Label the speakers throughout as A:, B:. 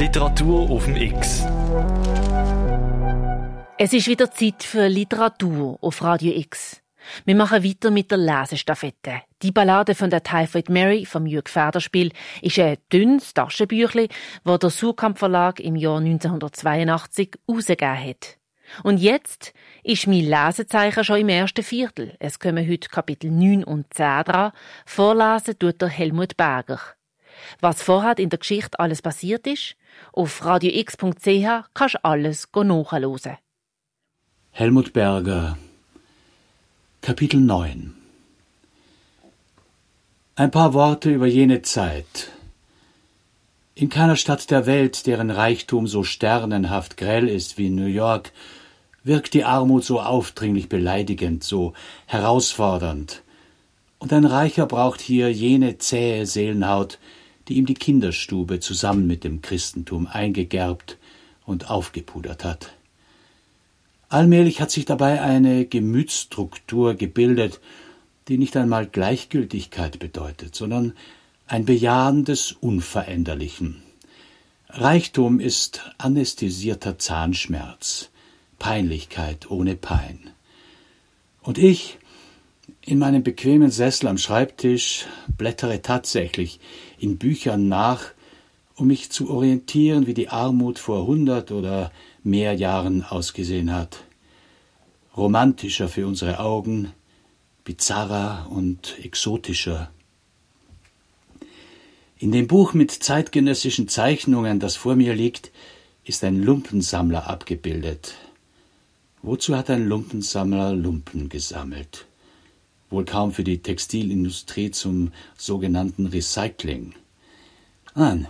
A: Literatur auf dem X.
B: Es ist wieder Zeit für Literatur auf Radio X. Wir machen weiter mit der Lesestafette. Die Ballade von der Typhoid Mary vom Jürg Federspiel ist ein dünnes Taschenbüchlein, das der Surkamp Verlag im Jahr 1982 herausgegeben hat. Und jetzt ist mein Lesezeichen schon im ersten Viertel. Es kommen heute Kapitel 9 und 10 dran. Vorlesen tut der Helmut Berger. Was vorher in der Geschichte alles passiert ist, auf radiox.ch kannst du alles nachhören.
C: Helmut Berger Kapitel 9 Ein paar Worte über jene Zeit. In keiner Stadt der Welt, deren Reichtum so sternenhaft grell ist wie New York, wirkt die Armut so aufdringlich beleidigend, so herausfordernd. Und ein Reicher braucht hier jene zähe Seelenhaut, die ihm die Kinderstube zusammen mit dem Christentum eingegerbt und aufgepudert hat. Allmählich hat sich dabei eine Gemütsstruktur gebildet, die nicht einmal Gleichgültigkeit bedeutet, sondern ein Bejahen des Unveränderlichen. Reichtum ist anästhesierter Zahnschmerz, Peinlichkeit ohne Pein. Und ich, in meinem bequemen Sessel am Schreibtisch, blättere tatsächlich in Büchern nach, um mich zu orientieren, wie die Armut vor hundert oder mehr Jahren ausgesehen hat. Romantischer für unsere Augen, bizarrer und exotischer. In dem Buch mit zeitgenössischen Zeichnungen, das vor mir liegt, ist ein Lumpensammler abgebildet. Wozu hat ein Lumpensammler Lumpen gesammelt? Wohl kaum für die Textilindustrie zum sogenannten Recycling. Nein,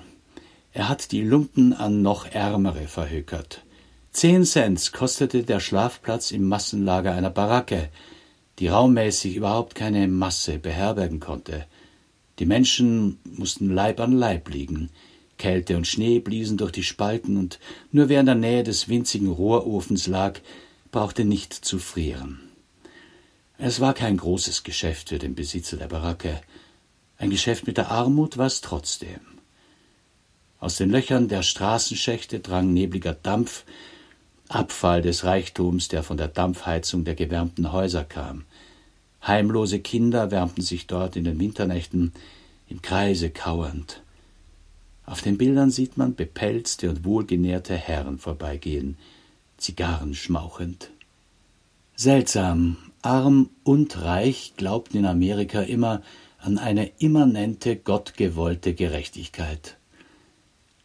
C: er hat die Lumpen an noch Ärmere verhökert. Zehn Cent kostete der Schlafplatz im Massenlager einer Baracke, die raummäßig überhaupt keine Masse beherbergen konnte. Die Menschen mussten Leib an Leib liegen, Kälte und Schnee bliesen durch die Spalten, und nur wer in der Nähe des winzigen Rohrofens lag, brauchte nicht zu frieren. Es war kein großes Geschäft für den Besitzer der Baracke. Ein Geschäft mit der Armut war es trotzdem. Aus den Löchern der Straßenschächte drang nebliger Dampf, Abfall des Reichtums, der von der Dampfheizung der gewärmten Häuser kam. Heimlose Kinder wärmten sich dort in den Winternächten im Kreise kauernd. Auf den Bildern sieht man bepelzte und wohlgenährte Herren vorbeigehen, Zigarren schmauchend. Seltsam, arm und reich glaubten in Amerika immer an eine immanente, gottgewollte Gerechtigkeit.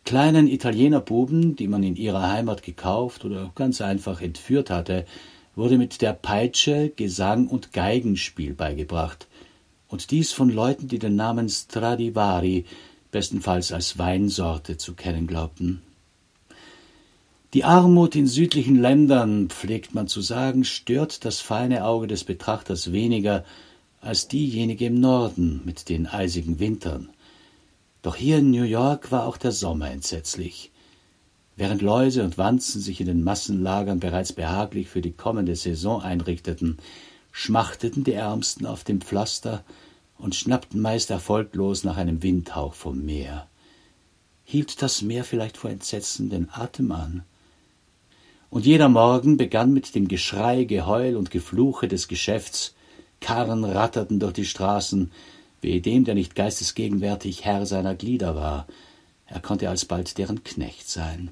C: Kleinen Italienerbuben, die man in ihrer Heimat gekauft oder ganz einfach entführt hatte, wurde mit der Peitsche Gesang und Geigenspiel beigebracht, und dies von Leuten, die den Namen Stradivari bestenfalls als Weinsorte zu kennen glaubten. Die Armut in südlichen Ländern, pflegt man zu sagen, stört das feine Auge des Betrachters weniger als diejenige im Norden mit den eisigen Wintern. Doch hier in New York war auch der Sommer entsetzlich. Während Läuse und Wanzen sich in den Massenlagern bereits behaglich für die kommende Saison einrichteten, schmachteten die Ärmsten auf dem Pflaster und schnappten meist erfolglos nach einem Windhauch vom Meer. Hielt das Meer vielleicht vor Entsetzen den Atem an? Und jeder Morgen begann mit dem Geschrei, Geheul und Gefluche des Geschäfts. Karren ratterten durch die Straßen, wehe dem, der nicht geistesgegenwärtig Herr seiner Glieder war. Er konnte alsbald deren Knecht sein.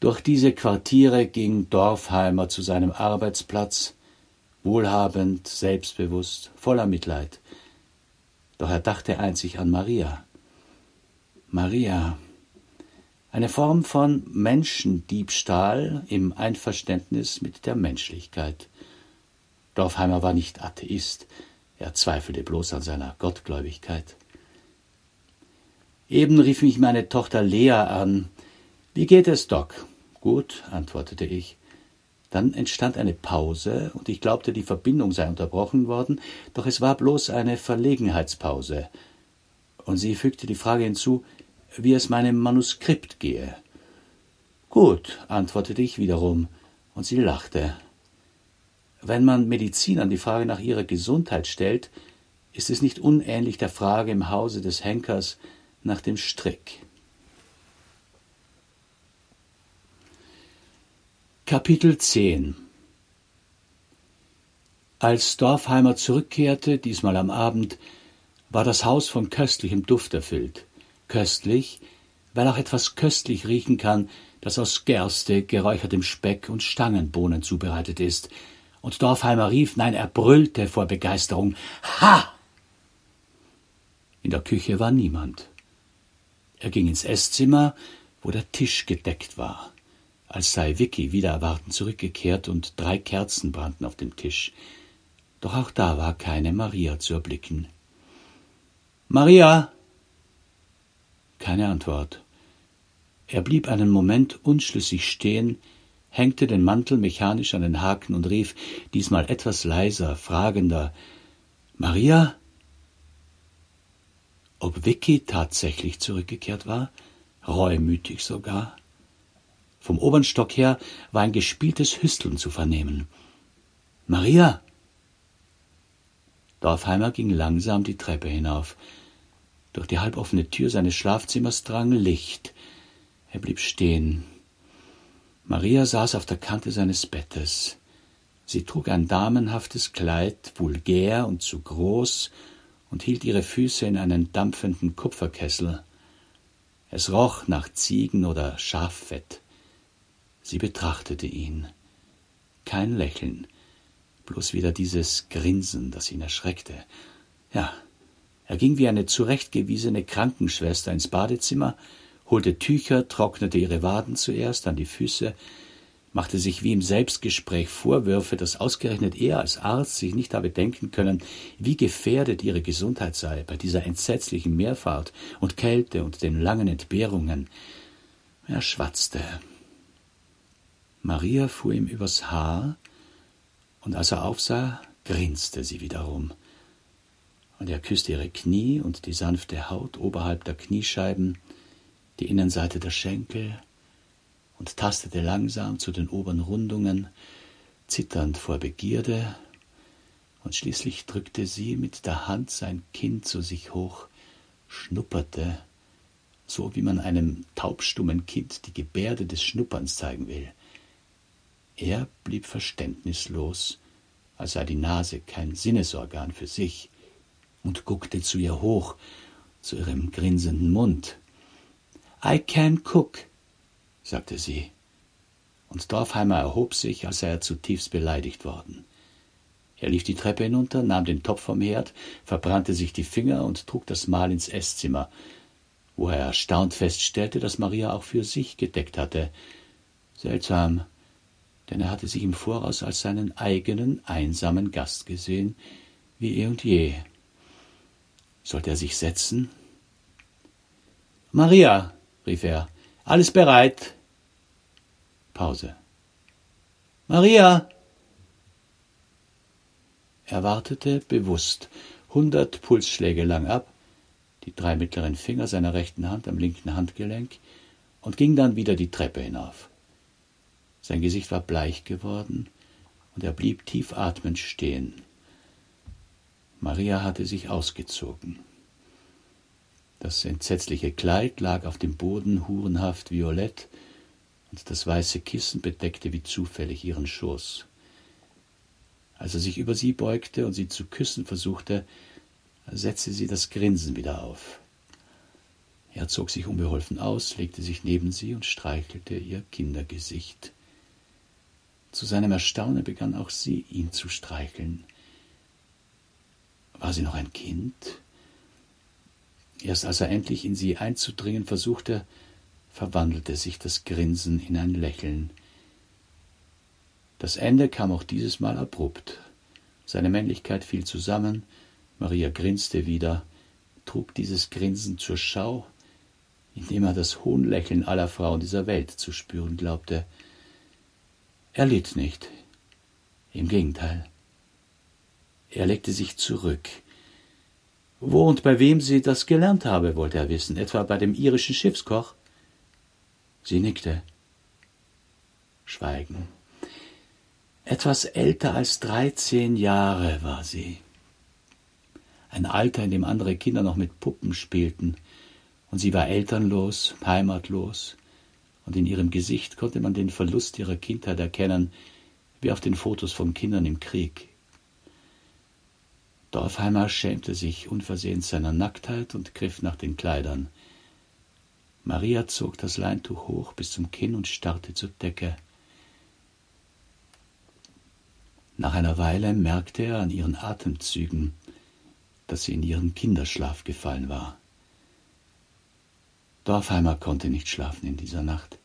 C: Durch diese Quartiere ging Dorfheimer zu seinem Arbeitsplatz, wohlhabend, selbstbewusst, voller Mitleid. Doch er dachte einzig an Maria. Maria, eine Form von Menschendiebstahl im Einverständnis mit der Menschlichkeit. Dorfheimer war nicht Atheist, er zweifelte bloß an seiner Gottgläubigkeit. Eben rief mich meine Tochter Lea an. Wie geht es, Doc? Gut, antwortete ich. Dann entstand eine Pause, und ich glaubte, die Verbindung sei unterbrochen worden, doch es war bloß eine Verlegenheitspause. Und sie fügte die Frage hinzu, wie es meinem Manuskript gehe. Gut, antwortete ich wiederum, und sie lachte. Wenn man Medizinern die Frage nach ihrer Gesundheit stellt, ist es nicht unähnlich der Frage im Hause des Henkers nach dem Strick. Kapitel 10 Als Dorfheimer zurückkehrte, diesmal am Abend, war das Haus von köstlichem Duft erfüllt. Köstlich, weil auch etwas köstlich riechen kann, das aus Gerste, geräuchertem Speck und Stangenbohnen zubereitet ist. Und Dorfheimer rief, nein, er brüllte vor Begeisterung, Ha! In der Küche war niemand. Er ging ins Esszimmer, wo der Tisch gedeckt war als sei Vicky wieder erwarten zurückgekehrt und drei Kerzen brannten auf dem Tisch. Doch auch da war keine Maria zu erblicken. Maria! Keine Antwort. Er blieb einen Moment unschlüssig stehen, hängte den Mantel mechanisch an den Haken und rief, diesmal etwas leiser, fragender Maria? Ob Vicky tatsächlich zurückgekehrt war, reumütig sogar? Vom oberen Stock her war ein gespieltes Hüsteln zu vernehmen. Maria! Dorfheimer ging langsam die Treppe hinauf. Durch die halboffene Tür seines Schlafzimmers drang Licht. Er blieb stehen. Maria saß auf der Kante seines Bettes. Sie trug ein damenhaftes Kleid, vulgär und zu groß, und hielt ihre Füße in einen dampfenden Kupferkessel. Es roch nach Ziegen oder Schaffett. Sie betrachtete ihn. Kein Lächeln, bloß wieder dieses Grinsen, das ihn erschreckte. Ja, er ging wie eine zurechtgewiesene Krankenschwester ins Badezimmer, holte Tücher, trocknete ihre Waden zuerst, dann die Füße, machte sich wie im Selbstgespräch Vorwürfe, dass ausgerechnet er als Arzt sich nicht habe denken können, wie gefährdet ihre Gesundheit sei bei dieser entsetzlichen Meerfahrt und Kälte und den langen Entbehrungen. Er schwatzte, Maria fuhr ihm übers Haar, und als er aufsah, grinste sie wiederum. Und er küsste ihre Knie und die sanfte Haut oberhalb der Kniescheiben, die Innenseite der Schenkel, und tastete langsam zu den oberen Rundungen, zitternd vor Begierde, und schließlich drückte sie mit der Hand sein Kinn zu sich hoch, schnupperte, so wie man einem taubstummen Kind die Gebärde des Schnupperns zeigen will. Er blieb verständnislos, als sei die Nase kein Sinnesorgan für sich, und guckte zu ihr hoch, zu ihrem grinsenden Mund. I can cook, sagte sie, und Dorfheimer erhob sich, als sei er zutiefst beleidigt worden. Er lief die Treppe hinunter, nahm den Topf vom Herd, verbrannte sich die Finger und trug das Mahl ins Esszimmer, wo er erstaunt feststellte, dass Maria auch für sich gedeckt hatte. Seltsam, denn er hatte sich im Voraus als seinen eigenen einsamen Gast gesehen, wie eh und je. Sollte er sich setzen? Maria, rief er, alles bereit. Pause. Maria! Er wartete bewusst hundert Pulsschläge lang ab, die drei mittleren Finger seiner rechten Hand am linken Handgelenk, und ging dann wieder die Treppe hinauf. Sein Gesicht war bleich geworden, und er blieb tief atmend stehen. Maria hatte sich ausgezogen. Das entsetzliche Kleid lag auf dem Boden hurenhaft violett, und das weiße Kissen bedeckte wie zufällig ihren Schoß. Als er sich über sie beugte und sie zu küssen versuchte, setzte sie das Grinsen wieder auf. Er zog sich unbeholfen aus, legte sich neben sie und streichelte ihr Kindergesicht. Zu seinem Erstaunen begann auch sie, ihn zu streicheln. War sie noch ein Kind? Erst als er endlich in sie einzudringen versuchte, verwandelte sich das Grinsen in ein Lächeln. Das Ende kam auch dieses Mal abrupt. Seine Männlichkeit fiel zusammen, Maria grinste wieder, trug dieses Grinsen zur Schau, indem er das Hohnlächeln aller Frauen dieser Welt zu spüren glaubte. Er litt nicht. Im Gegenteil. Er legte sich zurück. Wo und bei wem sie das gelernt habe, wollte er wissen, etwa bei dem irischen Schiffskoch. Sie nickte. Schweigen. Etwas älter als dreizehn Jahre war sie. Ein Alter, in dem andere Kinder noch mit Puppen spielten, und sie war elternlos, heimatlos, und in ihrem Gesicht konnte man den Verlust ihrer Kindheit erkennen, wie auf den Fotos von Kindern im Krieg. Dorfheimer schämte sich unversehens seiner Nacktheit und griff nach den Kleidern. Maria zog das Leintuch hoch bis zum Kinn und starrte zur Decke. Nach einer Weile merkte er an ihren Atemzügen, dass sie in ihren Kinderschlaf gefallen war. Dorfheimer konnte nicht schlafen in dieser Nacht.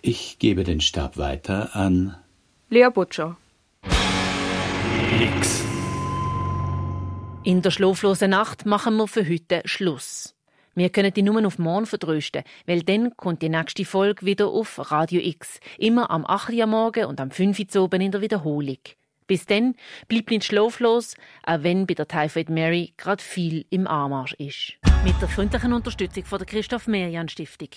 C: Ich gebe den Stab weiter an
D: Lea Butcher.
A: X.
B: In der schlaflosen Nacht machen wir für heute Schluss. Wir können die Nummern auf morgen vertrösten, weil dann kommt die nächste Folge wieder auf Radio X. Immer am 8 Uhr Morgen und am 5 Uhr oben in der Wiederholung. Bis dann bleibt nicht schlaflos, auch wenn bei der Typhoid Mary gerade viel im Anmarsch ist. Mit der freundlichen Unterstützung von der Christoph Merian Stiftung.